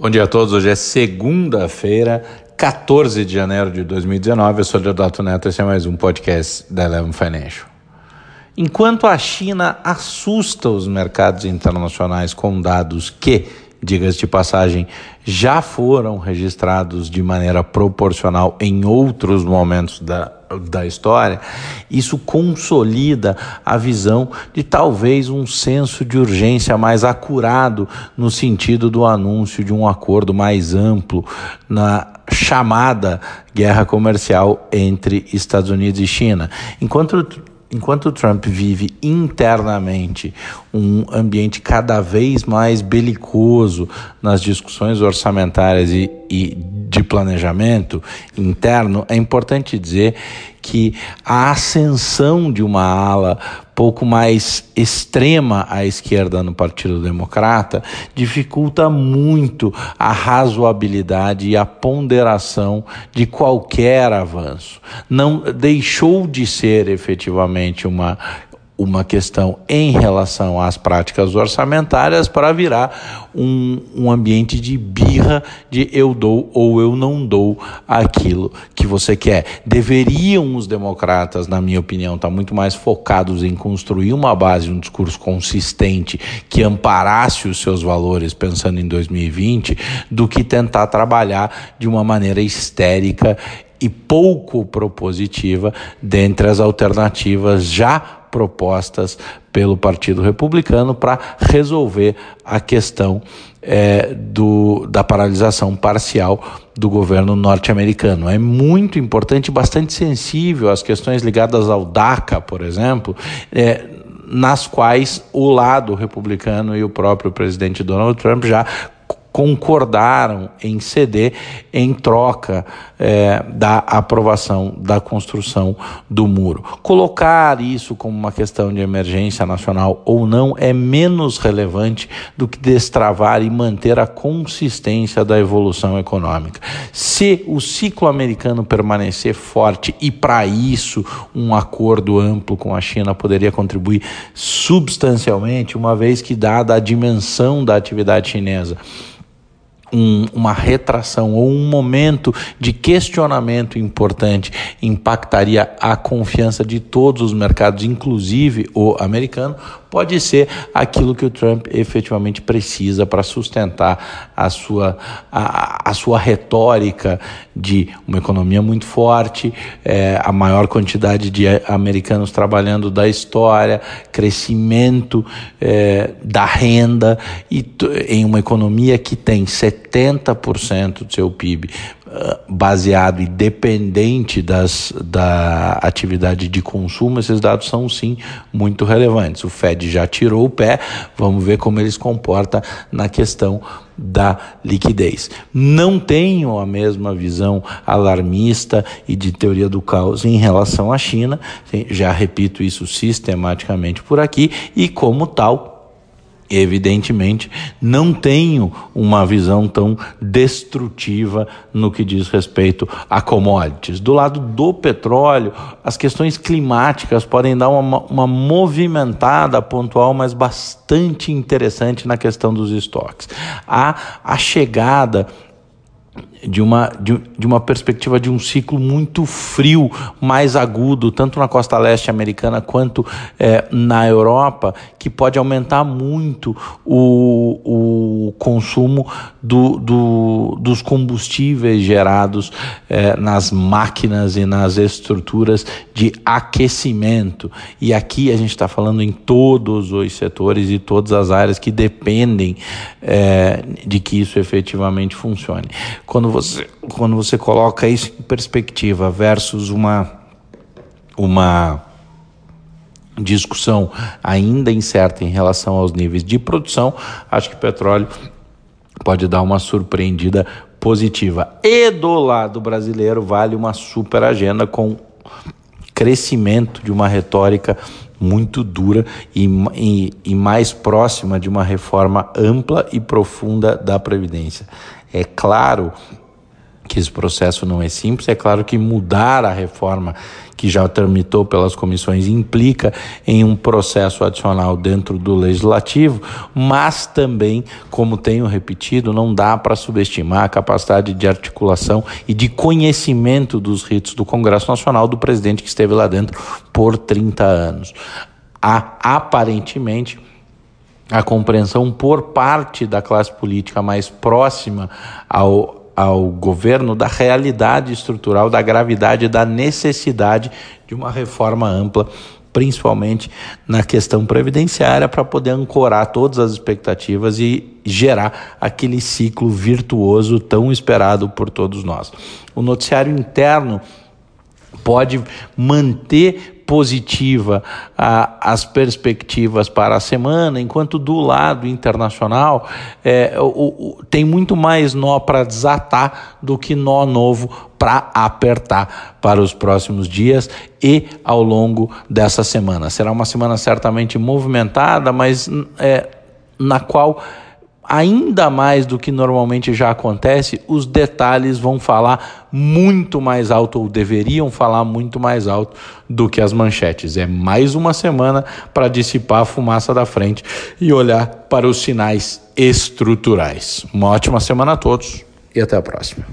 Bom dia a todos. Hoje é segunda-feira, 14 de janeiro de 2019. Eu sou o Leodato Neto. Esse é mais um podcast da Eleven Financial. Enquanto a China assusta os mercados internacionais com dados que, diga-se de passagem, já foram registrados de maneira proporcional em outros momentos da da história, isso consolida a visão de talvez um senso de urgência mais acurado no sentido do anúncio de um acordo mais amplo na chamada guerra comercial entre Estados Unidos e China. Enquanto enquanto Trump vive internamente um ambiente cada vez mais belicoso nas discussões orçamentárias e, e planejamento interno, é importante dizer que a ascensão de uma ala pouco mais extrema à esquerda no Partido Democrata dificulta muito a razoabilidade e a ponderação de qualquer avanço. Não deixou de ser efetivamente uma uma questão em relação às práticas orçamentárias para virar um, um ambiente de birra de eu dou ou eu não dou aquilo que você quer. Deveriam os democratas, na minha opinião, estar muito mais focados em construir uma base, um discurso consistente que amparasse os seus valores pensando em 2020, do que tentar trabalhar de uma maneira histérica e pouco propositiva dentre as alternativas já propostas pelo Partido Republicano para resolver a questão é, do, da paralisação parcial do governo norte-americano. É muito importante, bastante sensível às questões ligadas ao DACA, por exemplo, é, nas quais o lado republicano e o próprio presidente Donald Trump já concordaram em ceder em troca é, da aprovação da construção do muro. Colocar isso como uma questão de emergência nacional ou não é menos relevante do que destravar e manter a consistência da evolução econômica. Se o ciclo americano permanecer forte e para isso um acordo amplo com a China poderia contribuir substancialmente, uma vez que dada a dimensão da atividade chinesa, um, uma retração ou um momento de questionamento importante impactaria a confiança de todos os mercados, inclusive o americano, pode ser aquilo que o Trump efetivamente precisa para sustentar a sua, a, a, sua retórica de uma economia muito forte, é, a maior quantidade de americanos trabalhando da história, crescimento é, da renda e em uma economia que tem 70% do seu PIB baseado e dependente das, da atividade de consumo, esses dados são sim muito relevantes. O Fed já tirou o pé, vamos ver como ele se comporta na questão da liquidez. Não tenho a mesma visão alarmista e de teoria do caos em relação à China, já repito isso sistematicamente por aqui, e como tal, Evidentemente, não tenho uma visão tão destrutiva no que diz respeito a commodities. Do lado do petróleo, as questões climáticas podem dar uma, uma movimentada pontual, mas bastante interessante na questão dos estoques. A, a chegada de uma, de, de, uma perspectiva de um ciclo muito frio, mais agudo, tanto na costa leste americana quanto é, na Europa, que pode aumentar muito o, o consumo do, do, dos combustíveis gerados é, nas máquinas e nas estruturas de aquecimento. E aqui a gente está falando em todos os setores e todas as áreas que dependem é, de que isso efetivamente funcione. Quando você, quando você coloca isso em perspectiva versus uma, uma discussão ainda incerta em relação aos níveis de produção, acho que petróleo pode dar uma surpreendida positiva. E do lado brasileiro, vale uma super agenda com crescimento de uma retórica muito dura e, e, e, mais próxima de uma reforma ampla e profunda da Previdência. É claro que esse processo não é simples. É claro que mudar a reforma que já tramitou pelas comissões implica em um processo adicional dentro do legislativo, mas também, como tenho repetido, não dá para subestimar a capacidade de articulação e de conhecimento dos ritos do Congresso Nacional do presidente que esteve lá dentro por 30 anos. Há aparentemente a compreensão por parte da classe política mais próxima ao ao governo da realidade estrutural, da gravidade, da necessidade de uma reforma ampla, principalmente na questão previdenciária, para poder ancorar todas as expectativas e gerar aquele ciclo virtuoso tão esperado por todos nós. O noticiário interno pode manter positiva a, as perspectivas para a semana, enquanto do lado internacional é, o, o, tem muito mais nó para desatar do que nó novo para apertar para os próximos dias e ao longo dessa semana. Será uma semana certamente movimentada, mas é, na qual ainda mais do que normalmente já acontece, os detalhes vão falar muito mais alto, ou deveriam falar muito mais alto do que as manchetes. É mais uma semana para dissipar a fumaça da frente e olhar para os sinais estruturais. Uma ótima semana a todos e até a próxima.